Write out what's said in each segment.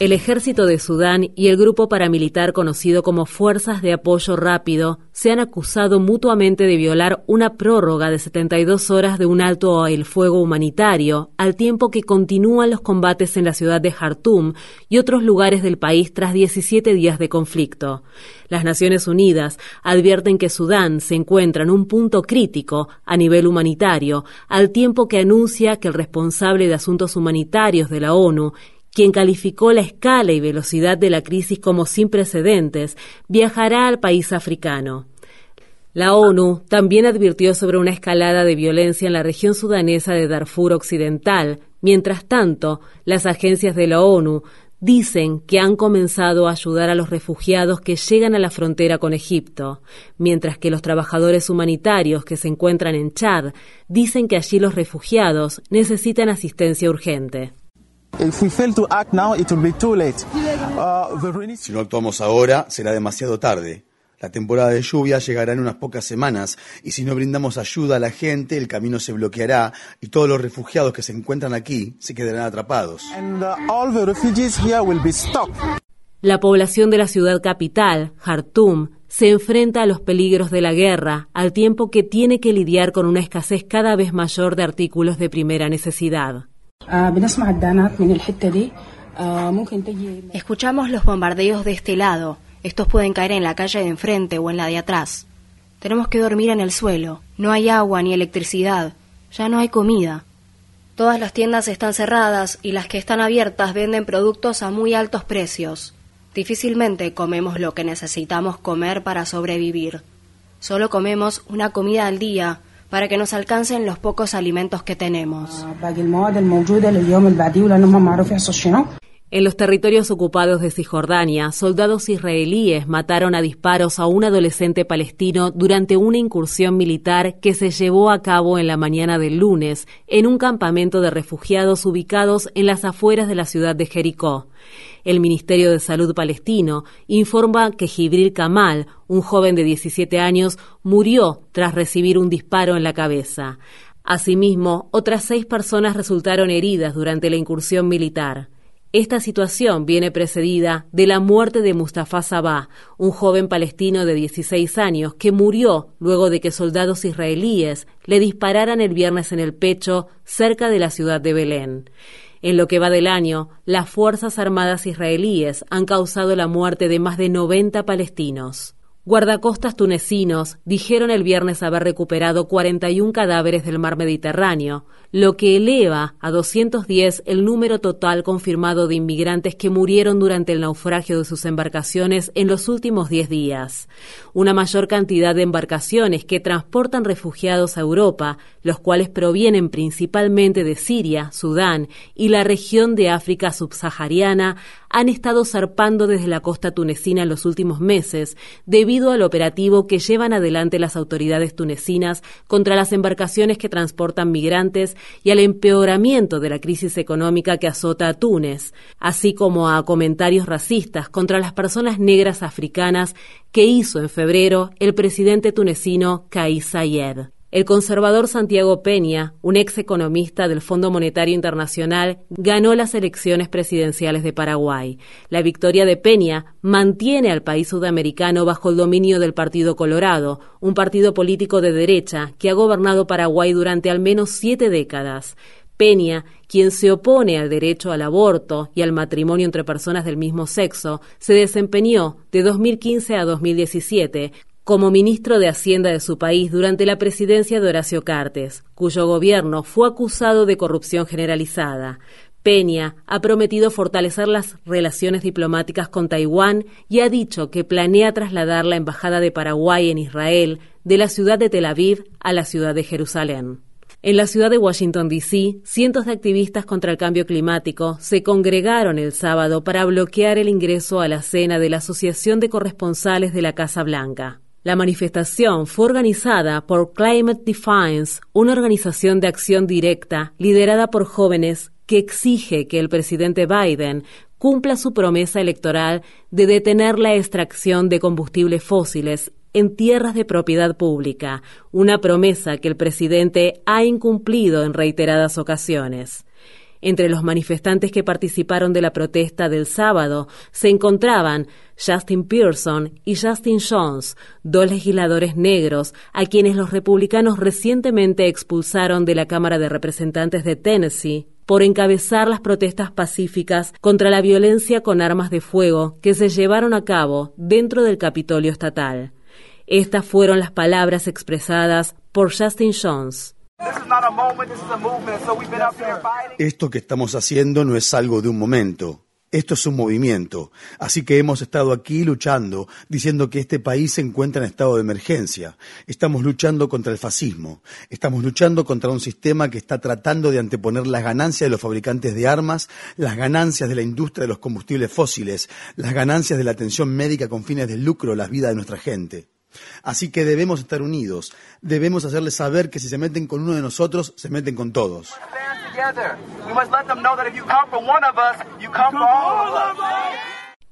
El ejército de Sudán y el grupo paramilitar conocido como Fuerzas de Apoyo Rápido se han acusado mutuamente de violar una prórroga de 72 horas de un alto el fuego humanitario, al tiempo que continúan los combates en la ciudad de Jartum y otros lugares del país tras 17 días de conflicto. Las Naciones Unidas advierten que Sudán se encuentra en un punto crítico a nivel humanitario, al tiempo que anuncia que el responsable de asuntos humanitarios de la ONU quien calificó la escala y velocidad de la crisis como sin precedentes, viajará al país africano. La ONU también advirtió sobre una escalada de violencia en la región sudanesa de Darfur Occidental. Mientras tanto, las agencias de la ONU dicen que han comenzado a ayudar a los refugiados que llegan a la frontera con Egipto, mientras que los trabajadores humanitarios que se encuentran en Chad dicen que allí los refugiados necesitan asistencia urgente. Si no actuamos ahora, será demasiado tarde. La temporada de lluvia llegará en unas pocas semanas y si no brindamos ayuda a la gente, el camino se bloqueará y todos los refugiados que se encuentran aquí se quedarán atrapados. La población de la ciudad capital, Jartum, se enfrenta a los peligros de la guerra, al tiempo que tiene que lidiar con una escasez cada vez mayor de artículos de primera necesidad. Escuchamos los bombardeos de este lado. Estos pueden caer en la calle de enfrente o en la de atrás. Tenemos que dormir en el suelo. No hay agua ni electricidad. Ya no hay comida. Todas las tiendas están cerradas y las que están abiertas venden productos a muy altos precios. Difícilmente comemos lo que necesitamos comer para sobrevivir. Solo comemos una comida al día para que nos alcancen los pocos alimentos que tenemos. En los territorios ocupados de Cisjordania, soldados israelíes mataron a disparos a un adolescente palestino durante una incursión militar que se llevó a cabo en la mañana del lunes en un campamento de refugiados ubicados en las afueras de la ciudad de Jericó. El Ministerio de Salud palestino informa que Jibril Kamal, un joven de 17 años, murió tras recibir un disparo en la cabeza. Asimismo, otras seis personas resultaron heridas durante la incursión militar. Esta situación viene precedida de la muerte de Mustafa Sabah, un joven palestino de 16 años que murió luego de que soldados israelíes le dispararan el viernes en el pecho cerca de la ciudad de Belén. En lo que va del año, las Fuerzas Armadas israelíes han causado la muerte de más de 90 palestinos. Guardacostas tunecinos dijeron el viernes haber recuperado 41 cadáveres del mar Mediterráneo, lo que eleva a 210 el número total confirmado de inmigrantes que murieron durante el naufragio de sus embarcaciones en los últimos 10 días. Una mayor cantidad de embarcaciones que transportan refugiados a Europa, los cuales provienen principalmente de Siria, Sudán y la región de África subsahariana, han estado zarpando desde la costa tunecina en los últimos meses debido al operativo que llevan adelante las autoridades tunecinas contra las embarcaciones que transportan migrantes y al empeoramiento de la crisis económica que azota a Túnez, así como a comentarios racistas contra las personas negras africanas que hizo en febrero el presidente tunecino Kais Saied. El conservador Santiago Peña, un ex economista del Fondo Monetario Internacional, ganó las elecciones presidenciales de Paraguay. La victoria de Peña mantiene al país sudamericano bajo el dominio del Partido Colorado, un partido político de derecha que ha gobernado Paraguay durante al menos siete décadas. Peña, quien se opone al derecho al aborto y al matrimonio entre personas del mismo sexo, se desempeñó de 2015 a 2017 como ministro de Hacienda de su país durante la presidencia de Horacio Cartes, cuyo gobierno fue acusado de corrupción generalizada. Peña ha prometido fortalecer las relaciones diplomáticas con Taiwán y ha dicho que planea trasladar la Embajada de Paraguay en Israel de la ciudad de Tel Aviv a la ciudad de Jerusalén. En la ciudad de Washington, D.C., cientos de activistas contra el cambio climático se congregaron el sábado para bloquear el ingreso a la cena de la Asociación de Corresponsales de la Casa Blanca. La manifestación fue organizada por Climate Defiance, una organización de acción directa liderada por jóvenes que exige que el presidente Biden cumpla su promesa electoral de detener la extracción de combustibles fósiles en tierras de propiedad pública, una promesa que el presidente ha incumplido en reiteradas ocasiones. Entre los manifestantes que participaron de la protesta del sábado se encontraban Justin Pearson y Justin Jones, dos legisladores negros a quienes los republicanos recientemente expulsaron de la Cámara de Representantes de Tennessee por encabezar las protestas pacíficas contra la violencia con armas de fuego que se llevaron a cabo dentro del Capitolio estatal. Estas fueron las palabras expresadas por Justin Jones. Esto que estamos haciendo no es algo de un momento. Esto es un movimiento. Así que hemos estado aquí luchando, diciendo que este país se encuentra en estado de emergencia. Estamos luchando contra el fascismo. Estamos luchando contra un sistema que está tratando de anteponer las ganancias de los fabricantes de armas, las ganancias de la industria de los combustibles fósiles, las ganancias de la atención médica con fines de lucro, las vidas de nuestra gente. Así que debemos estar unidos, debemos hacerles saber que si se meten con uno de nosotros, se meten con todos.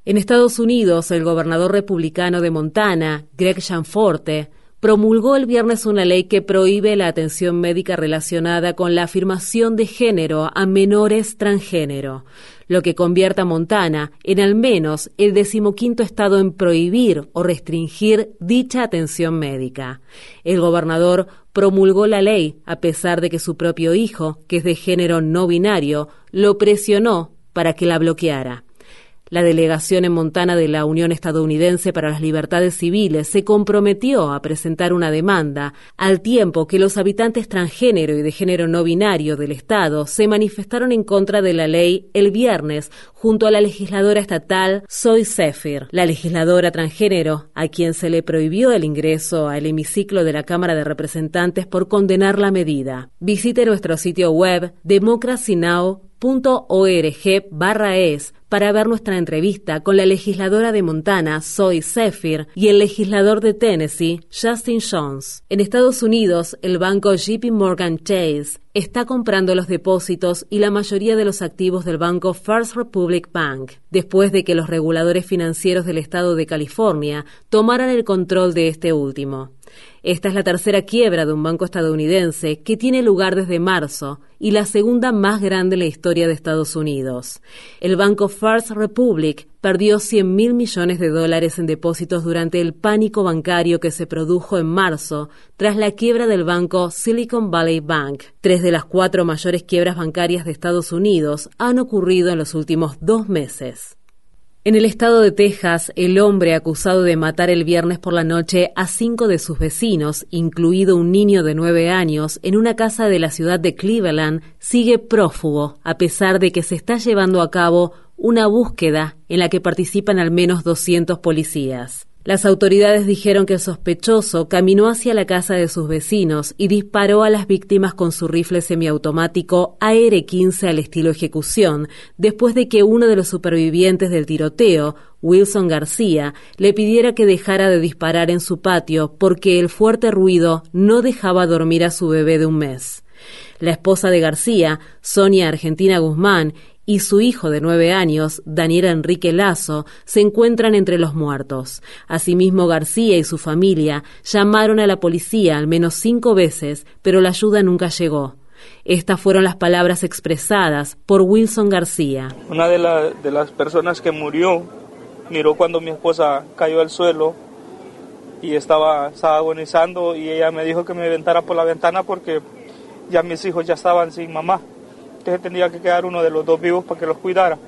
En Estados Unidos, el gobernador republicano de Montana, Greg Gianforte, promulgó el viernes una ley que prohíbe la atención médica relacionada con la afirmación de género a menores transgénero, lo que convierte a Montana en al menos el decimoquinto estado en prohibir o restringir dicha atención médica. El gobernador promulgó la ley a pesar de que su propio hijo, que es de género no binario, lo presionó para que la bloqueara. La delegación en Montana de la Unión Estadounidense para las Libertades Civiles se comprometió a presentar una demanda, al tiempo que los habitantes transgénero y de género no binario del Estado se manifestaron en contra de la ley el viernes junto a la legisladora estatal Zoe Zephyr, la legisladora transgénero, a quien se le prohibió el ingreso al hemiciclo de la Cámara de Representantes por condenar la medida. Visite nuestro sitio web democracynow.org barra para ver nuestra entrevista con la legisladora de Montana, Zoe Zephyr, y el legislador de Tennessee, Justin Jones. En Estados Unidos, el banco JP Morgan Chase está comprando los depósitos y la mayoría de los activos del banco First Republic Bank, después de que los reguladores financieros del estado de California tomaran el control de este último. Esta es la tercera quiebra de un banco estadounidense que tiene lugar desde marzo y la segunda más grande en la historia de Estados Unidos. El banco First Republic perdió 100 mil millones de dólares en depósitos durante el pánico bancario que se produjo en marzo tras la quiebra del banco Silicon Valley Bank. Tres de las cuatro mayores quiebras bancarias de Estados Unidos han ocurrido en los últimos dos meses. En el estado de Texas, el hombre acusado de matar el viernes por la noche a cinco de sus vecinos, incluido un niño de nueve años, en una casa de la ciudad de Cleveland, sigue prófugo, a pesar de que se está llevando a cabo una búsqueda en la que participan al menos 200 policías. Las autoridades dijeron que el sospechoso caminó hacia la casa de sus vecinos y disparó a las víctimas con su rifle semiautomático AR-15 al estilo ejecución, después de que uno de los supervivientes del tiroteo, Wilson García, le pidiera que dejara de disparar en su patio porque el fuerte ruido no dejaba dormir a su bebé de un mes. La esposa de García, Sonia Argentina Guzmán, y su hijo de nueve años, Daniel Enrique Lazo, se encuentran entre los muertos. Asimismo, García y su familia llamaron a la policía al menos cinco veces, pero la ayuda nunca llegó. Estas fueron las palabras expresadas por Wilson García. Una de, de las personas que murió miró cuando mi esposa cayó al suelo y estaba, estaba agonizando y ella me dijo que me aventara por la ventana porque ya mis hijos ya estaban sin mamá se tendría que quedar uno de los dos vivos para que los cuidara.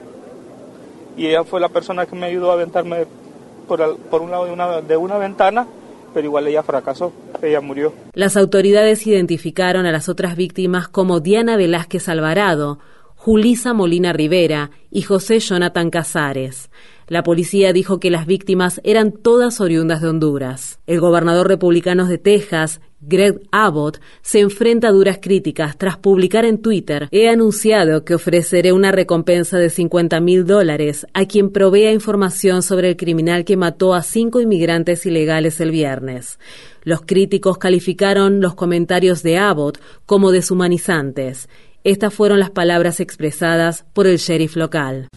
Y ella fue la persona que me ayudó a aventarme por, por un lado de una, de una ventana, pero igual ella fracasó, ella murió. Las autoridades identificaron a las otras víctimas como Diana Velázquez Alvarado, Julisa Molina Rivera y José Jonathan Casares. La policía dijo que las víctimas eran todas oriundas de Honduras. El gobernador republicano de Texas, Greg Abbott, se enfrenta a duras críticas tras publicar en Twitter, he anunciado que ofreceré una recompensa de 50 mil dólares a quien provea información sobre el criminal que mató a cinco inmigrantes ilegales el viernes. Los críticos calificaron los comentarios de Abbott como deshumanizantes. Estas fueron las palabras expresadas por el sheriff local.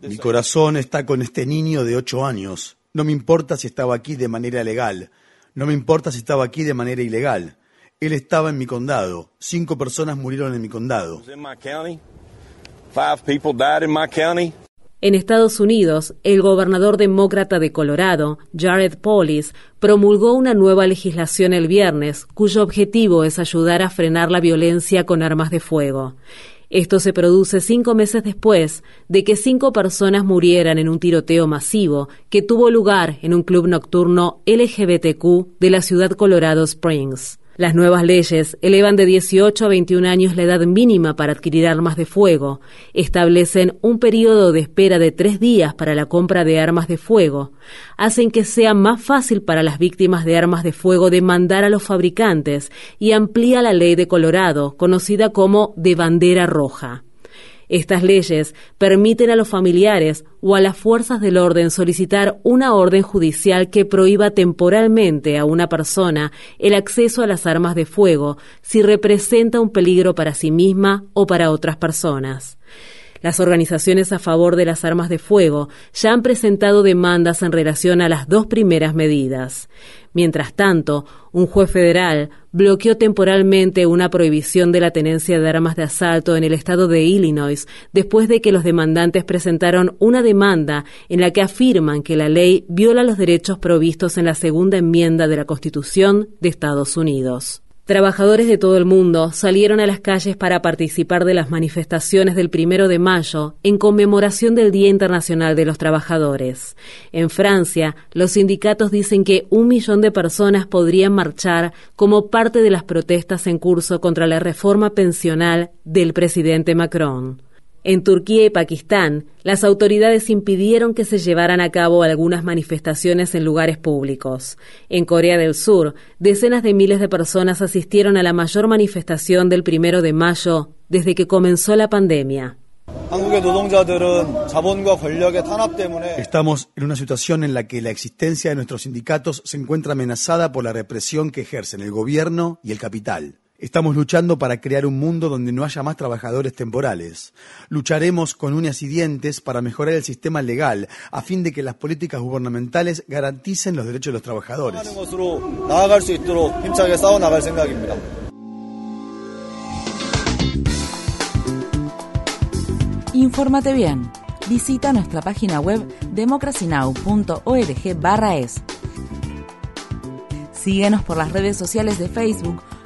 Mi corazón está con este niño de ocho años. No me importa si estaba aquí de manera legal. No me importa si estaba aquí de manera ilegal. Él estaba en mi condado. Cinco personas murieron en mi condado. En Estados Unidos, el gobernador demócrata de Colorado, Jared Polis, promulgó una nueva legislación el viernes, cuyo objetivo es ayudar a frenar la violencia con armas de fuego. Esto se produce cinco meses después de que cinco personas murieran en un tiroteo masivo que tuvo lugar en un club nocturno LGBTQ de la ciudad Colorado Springs. Las nuevas leyes elevan de 18 a 21 años la edad mínima para adquirir armas de fuego, establecen un periodo de espera de tres días para la compra de armas de fuego, hacen que sea más fácil para las víctimas de armas de fuego demandar a los fabricantes y amplía la ley de Colorado, conocida como de bandera roja. Estas leyes permiten a los familiares o a las fuerzas del orden solicitar una orden judicial que prohíba temporalmente a una persona el acceso a las armas de fuego si representa un peligro para sí misma o para otras personas. Las organizaciones a favor de las armas de fuego ya han presentado demandas en relación a las dos primeras medidas. Mientras tanto, un juez federal bloqueó temporalmente una prohibición de la tenencia de armas de asalto en el estado de Illinois después de que los demandantes presentaron una demanda en la que afirman que la ley viola los derechos provistos en la segunda enmienda de la Constitución de Estados Unidos. Trabajadores de todo el mundo salieron a las calles para participar de las manifestaciones del primero de mayo en conmemoración del Día Internacional de los Trabajadores. En Francia, los sindicatos dicen que un millón de personas podrían marchar como parte de las protestas en curso contra la reforma pensional del presidente Macron. En Turquía y Pakistán, las autoridades impidieron que se llevaran a cabo algunas manifestaciones en lugares públicos. En Corea del Sur, decenas de miles de personas asistieron a la mayor manifestación del primero de mayo desde que comenzó la pandemia. Estamos en una situación en la que la existencia de nuestros sindicatos se encuentra amenazada por la represión que ejercen el gobierno y el capital. Estamos luchando para crear un mundo donde no haya más trabajadores temporales. Lucharemos con uñas y dientes para mejorar el sistema legal a fin de que las políticas gubernamentales garanticen los derechos de los trabajadores. Infórmate bien. Visita nuestra página web democracynow.org/es. Síguenos por las redes sociales de Facebook